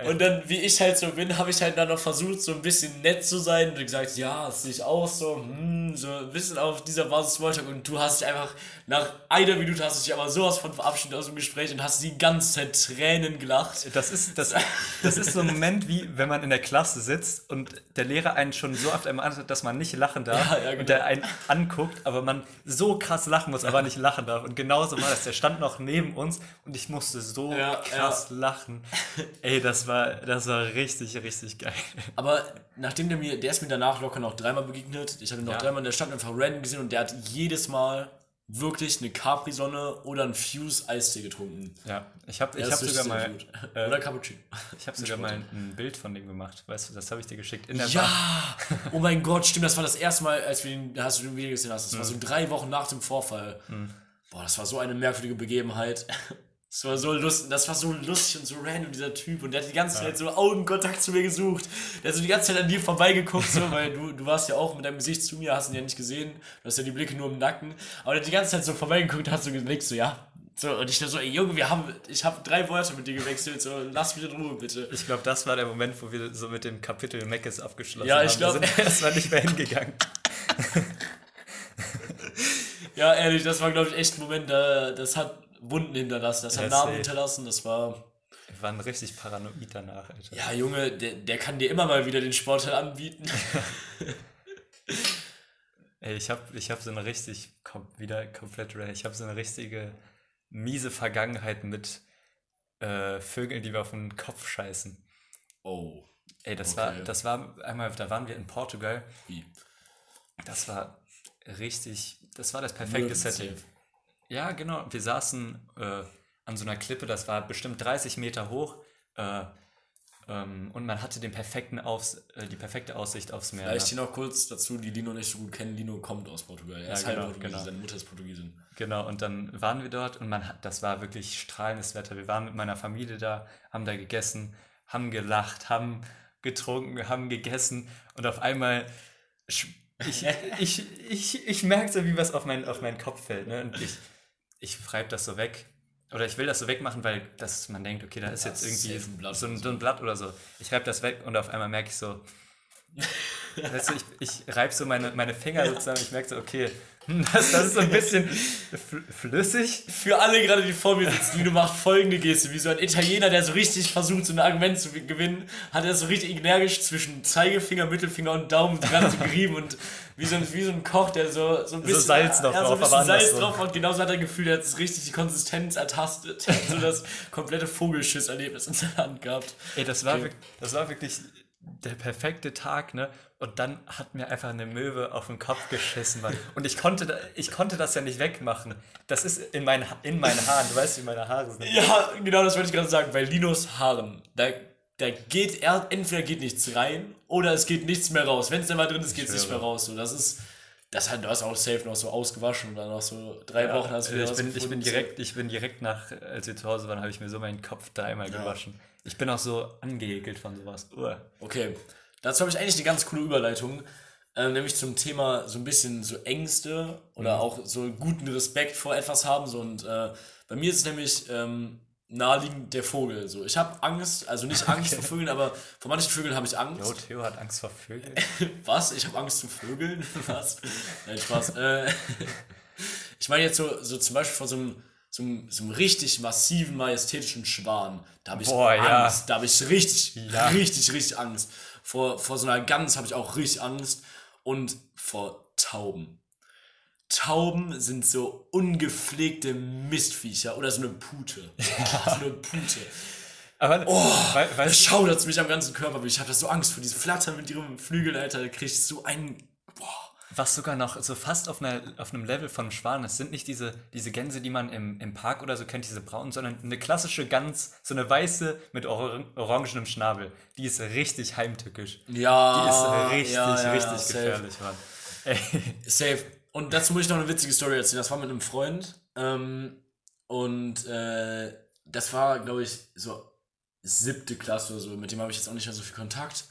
Und dann, wie ich halt so bin, habe ich halt dann noch versucht, so ein bisschen nett zu sein und gesagt, ja, das sehe ich auch so, hm, so ein bisschen auf dieser Basis Smalltalk und du hast dich einfach, nach einer Minute hast du dich aber sowas von verabschiedet aus dem Gespräch und hast die ganze Zeit Tränen gelacht. Das ist, das, das ist so ein Moment, wie wenn man in der Klasse sitzt und der Lehrer einen schon so oft einmal anschaut, dass man nicht lachen darf Ja, ja, genau. und der einen anguckt, aber man so krass lachen muss, aber nicht lachen darf. Und genauso war das. Der stand noch neben uns und ich musste so Ja, krass lachen. Ey, das war, das war richtig, richtig geil. Aber nachdem der mir, der ist mir danach locker noch dreimal begegnet. Ich habe ihn noch Ja. dreimal in der Stadt einfach random gesehen und der hat jedes Mal wirklich eine Capri-Sonne oder ein Fuse-Eistee getrunken. Ja, ich habe ich Das hab sogar mal, äh, oder Cappuccino. ich hab sogar mal ein Bild von dem gemacht. Weißt du, das habe ich dir geschickt. In der Bar. Ja! Oh mein Gott, stimmt, das war das erste Mal, als wir ihn, hast du den Video gesehen hast. Das war so drei Wochen nach dem Vorfall. Boah, das war so eine merkwürdige Begebenheit. Das war so lustig, das war so lustig und so random, dieser Typ. Und der hat die ganze Zeit so Augenkontakt zu mir gesucht. Der hat so die ganze Zeit an dir vorbeigeguckt, so, weil du, du warst ja auch mit deinem Gesicht zu mir, hast ihn ja nicht gesehen. Du hast ja die Blicke nur im Nacken. Aber der hat die ganze Zeit so vorbeigeguckt, hat so genickt, so, ja. So, und ich dachte so, ey Junge, wir haben, ich habe drei Worte mit dir gewechselt, so, lass mich in Ruhe, bitte. Ich glaube, das war der Moment, wo wir so mit dem Kapitel Meckes abgeschlossen Ja, haben. ich glaub- Wir sind erstmal nicht mehr hingegangen. Ja, ehrlich, das war, glaube ich, echt ein Moment, da, das hat Wunden hinterlassen, das hat Ja, Narben safe. hinterlassen, das war. Wir waren richtig paranoid danach, Alter. Ja, Junge, der, der kann dir immer mal wieder den Sportteil anbieten. Ey, ich habe ich hab so eine richtig, kom wieder komplett rare, ich habe so eine richtige miese Vergangenheit mit äh, Vögeln, die wir auf den Kopf scheißen. Oh. Ey, das Okay. war, das war einmal, da waren wir in Portugal, Wie? das war richtig, das war das perfekte Setting. Ja, genau. Wir saßen äh, an so einer Klippe, das war bestimmt 30 Meter hoch. Äh, ähm, und man hatte den perfekten Aufs äh, die perfekte Aussicht aufs Meer. Vielleicht ne? hier noch kurz dazu, die Lino nicht so gut kennen. Lino kommt aus Portugal. Er ist genau, halb Portugiese, genau. seine Mutter ist Portugiesin. Genau, und dann waren wir dort und man hat, das war wirklich strahlendes Wetter. Wir waren mit meiner Familie da, haben da gegessen, haben gelacht, haben getrunken, haben gegessen und auf einmal sch- ich, ich, ich, ich merke so, wie was auf, mein, auf meinen Kopf fällt. Ne? Und ich, ich reibe das so weg. Oder ich will das so wegmachen, weil das, man denkt, okay, da ist jetzt ist irgendwie safe ein so, ein, so ein Blatt oder so. Ich reibe das weg und auf einmal merke ich so, weißt du, ich, ich reibe so meine, meine Finger sozusagen, ich merke so, okay, hm, das, das ist so ein bisschen fl flüssig. Für alle gerade, die vor mir sitzen, Lino macht folgende Geste. Wie so ein Italiener, der so richtig versucht, so ein Argument zu gewinnen, hat er so richtig energisch zwischen Zeigefinger, Mittelfinger und Daumen dran so gerieben und wie so, ein, wie so ein Koch, der so, so ein bisschen Salz noch ja, so ein drauf, bisschen anders Salz so. drauf und genauso hat er gefühlt, er hat es richtig die Konsistenz ertastet. Er hat so das komplette Vogelschiss-Erlebnis in seiner Hand gehabt. Ey, das war, Okay. das war wirklich der perfekte Tag, ne? Und dann hat mir einfach eine Möwe auf den Kopf geschissen, Mann. Und ich konnte, ich konnte das ja nicht wegmachen. Das ist in meinen, Ha- in meinen Haaren. Du weißt, wie meine Haare sind. Ja, genau das wollte ich gerade sagen. Bei Linos Haaren, da, da geht er, entweder geht nichts rein oder es geht nichts mehr raus. Wenn es dann mal drin ist, geht es nicht mehr raus. So, das ist, das hat, du hast auch safe noch so ausgewaschen und dann noch so drei Wochen hast du wieder ich, bin, ich, bin direkt, ich bin direkt nach, als wir zu Hause waren, habe ich mir so meinen Kopf dreimal gewaschen. Ich bin auch so angeekelt von sowas. Uah. Okay, dazu habe ich eigentlich eine ganz coole Überleitung. Ähm, nämlich zum Thema so ein bisschen so Ängste oder auch so guten Respekt vor etwas haben. So, und äh, bei mir ist es nämlich ähm, naheliegend der Vogel. So, ich habe Angst, also nicht Angst vor Vögeln, aber vor manchen Vögeln habe ich Angst. Jo, Theo hat Angst vor Vögeln. Was? Ich habe Angst zu Vögeln? Was? Nein, Spaß. Äh, ich meine jetzt so, so zum Beispiel vor so einem, so, einem, so einem richtig massiven, majestätischen Schwan. Da habe ich Boah, ja. Angst. Da habe ich richtig, Ja. richtig, richtig Angst. Vor, vor so einer Gans habe ich auch richtig Angst. Und vor Tauben. Tauben sind so ungepflegte Mistviecher oder so eine Pute. So eine Pute. Aber Oh, wei- Das weißt, schaudert mich am ganzen Körper. Ich habe da so Angst vor diesem Flattern mit ihrem Flügel, Alter. Da krieg ich so einen. Was sogar noch so fast auf, einer, auf einem Level von Schwan ist, sind nicht diese, diese Gänse, die man im, im Park oder so kennt, diese braunen, sondern eine klassische Gans, so eine weiße mit or orangenem Schnabel. Die ist richtig heimtückisch. Ja. Die ist richtig, ja, ja, richtig safe. gefährlich, Mann. Ey, Safe. Und dazu muss ich noch eine witzige Story erzählen. Das war mit einem Freund. Ähm, und äh, das war, glaube ich, so siebte Klasse oder so. Mit dem habe ich jetzt auch nicht mehr so viel Kontakt.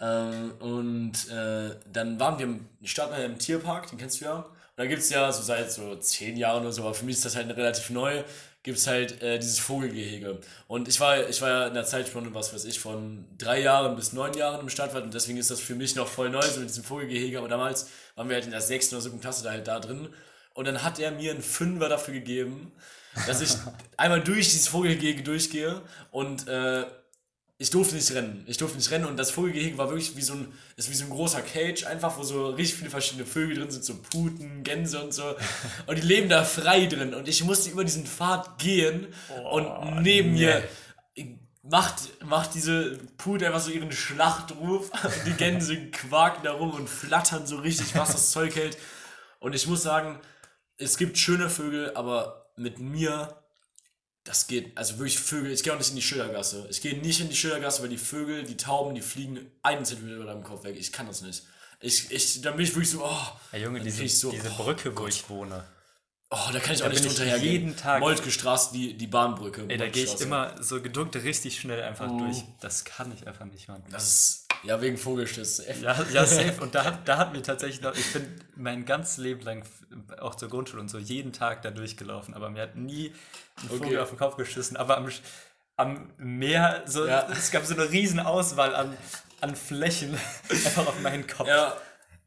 Ähm, und äh, dann waren wir im, ich starten wir im Tierpark, den kennst du ja. Und da gibt es ja so seit so zehn Jahren oder so, aber für mich ist das halt relativ neu, gibt es halt äh, dieses Vogelgehege. Und ich war, ich war ja in der Zeitspanne, was weiß ich, von drei Jahren bis neun Jahren im Stadtwald und deswegen ist das für mich noch voll neu, so mit diesem Vogelgehege. Aber damals waren wir halt in der sechsten oder siebten Klasse da halt da drin. Und dann hat er mir einen Fünfer dafür gegeben, dass ich einmal durch dieses Vogelgehege durchgehe und äh, ich durfte nicht rennen. Ich durfte nicht rennen und das Vogelgehege war wirklich wie so ein, ist wie so ein großer Cage, einfach, wo so richtig viele verschiedene Vögel drin sind, so Puten, Gänse und so. Und die leben da frei drin. Und ich musste über diesen Pfad gehen und neben mir macht, macht diese Pute einfach so ihren Schlachtruf und die Gänse quaken da rum und flattern so richtig, was das Zeug hält. Und ich muss sagen, es gibt schöne Vögel, aber mit mir, das geht, also wirklich Vögel, ich gehe auch nicht in die Schildergasse. Ich gehe nicht in die Schildergasse, weil die Vögel, die Tauben, die fliegen einen Zentimeter über deinem Kopf weg. Ich kann das nicht. Ich, ich, dann bin ich wirklich so, oh, Ja, Junge, diese, so, diese oh, Brücke, wo ich wohne. oh, da kann ich Da auch nicht drunter hergehen. jeden Tag- Moltke Straße, die, die Bahnbrücke. Ey, da gehe ich immer so geduckt richtig schnell einfach Oh. durch. Das kann ich einfach nicht, Mann. Das ist, ja, wegen Vogelschiss. Ja, ja, safe. Und da, hat- da hat mir tatsächlich noch, ich bin mein ganzes Leben lang, auch zur Grundschule und so, jeden Tag da durchgelaufen. Aber mir hat nie ein Vogel Okay. auf den Kopf geschissen. Aber am, am Meer, so, Ja. es gab so eine riesen Auswahl an, an Flächen einfach auf meinen Kopf. Ja,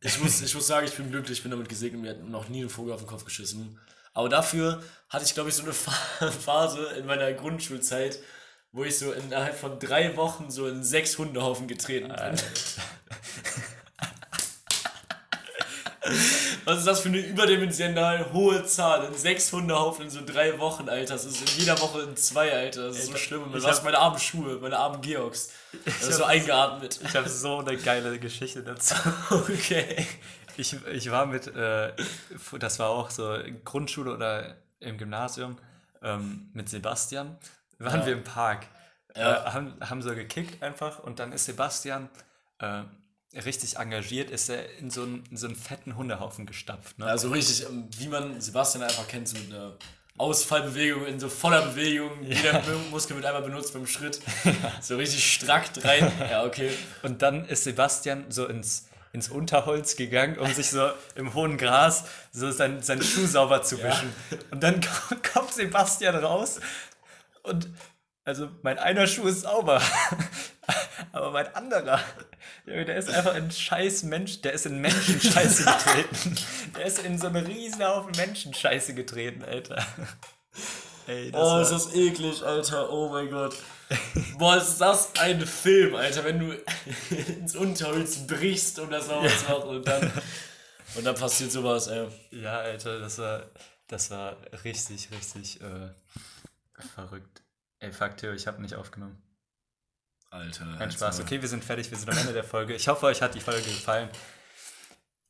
ich muss, ich muss sagen, ich bin glücklich, ich bin damit gesegnet, mir hat noch nie ein Vogel auf den Kopf geschissen. Aber dafür hatte ich, glaube ich, so eine Pha- Phase in meiner Grundschulzeit, wo ich so innerhalb von drei Wochen so in sechs Hundehaufen getreten bin. Was ist das für eine überdimensional hohe Zahl? In sechs Hundehaufen in so drei Wochen, Alter. Das ist in jeder Woche in zwei, Alter. Das ist so schlimm. Was hab- meine armen Schuhe, meine armen Georgs. Das ist so eingeatmet. Ich habe so eine geile Geschichte dazu. Okay. Ich, ich war mit, äh, das war auch so Grundschule oder im Gymnasium, ähm, mit Sebastian, waren Ja. wir im Park, Ja. äh, haben, haben so gekickt einfach und dann ist Sebastian äh, richtig engagiert, ist er in so einen, in so einen fetten Hundehaufen gestapft. Ne? Also richtig, ähm, wie man Sebastian einfach kennt, so eine Ausfallbewegung in so voller Bewegung, jeder Muskel wird einmal benutzt beim Schritt. So richtig strackt rein. Ja, okay. Und dann ist Sebastian so ins, ins Unterholz gegangen, um sich so im hohen Gras so sein, seinen Schuh sauber zu wischen. Und dann ko- kommt Sebastian raus und also mein einer Schuh ist sauber, aber mein anderer, der ist einfach ein scheiß Mensch, der ist in Menschenscheiße getreten. Der ist in so einen riesen Haufen Menschenscheiße getreten, Alter. Ey, das Oh, war- ist das eklig, Alter. Oh mein Gott. Boah, ist das ein Film, Alter, wenn du ins Unterholz brichst, um das sauber zu machen und dann, und dann passiert sowas, ey. Ja, Alter, das war, das war richtig, richtig äh, verrückt. Ey, fuck, Theo, ich habe nicht aufgenommen. Alter. Kein Spaß. Okay, wir sind fertig, wir sind am Ende der Folge. Ich hoffe, euch hat die Folge gefallen.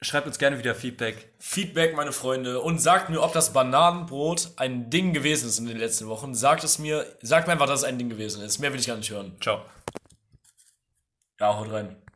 Schreibt uns gerne wieder Feedback. Feedback, meine Freunde, und sagt mir, ob das Bananenbrot ein Ding gewesen ist in den letzten Wochen. Sagt es mir, sagt mir einfach, dass es ein Ding gewesen ist. Mehr will ich gar nicht hören. Ciao. Ja, haut rein.